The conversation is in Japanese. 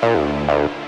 Oh no.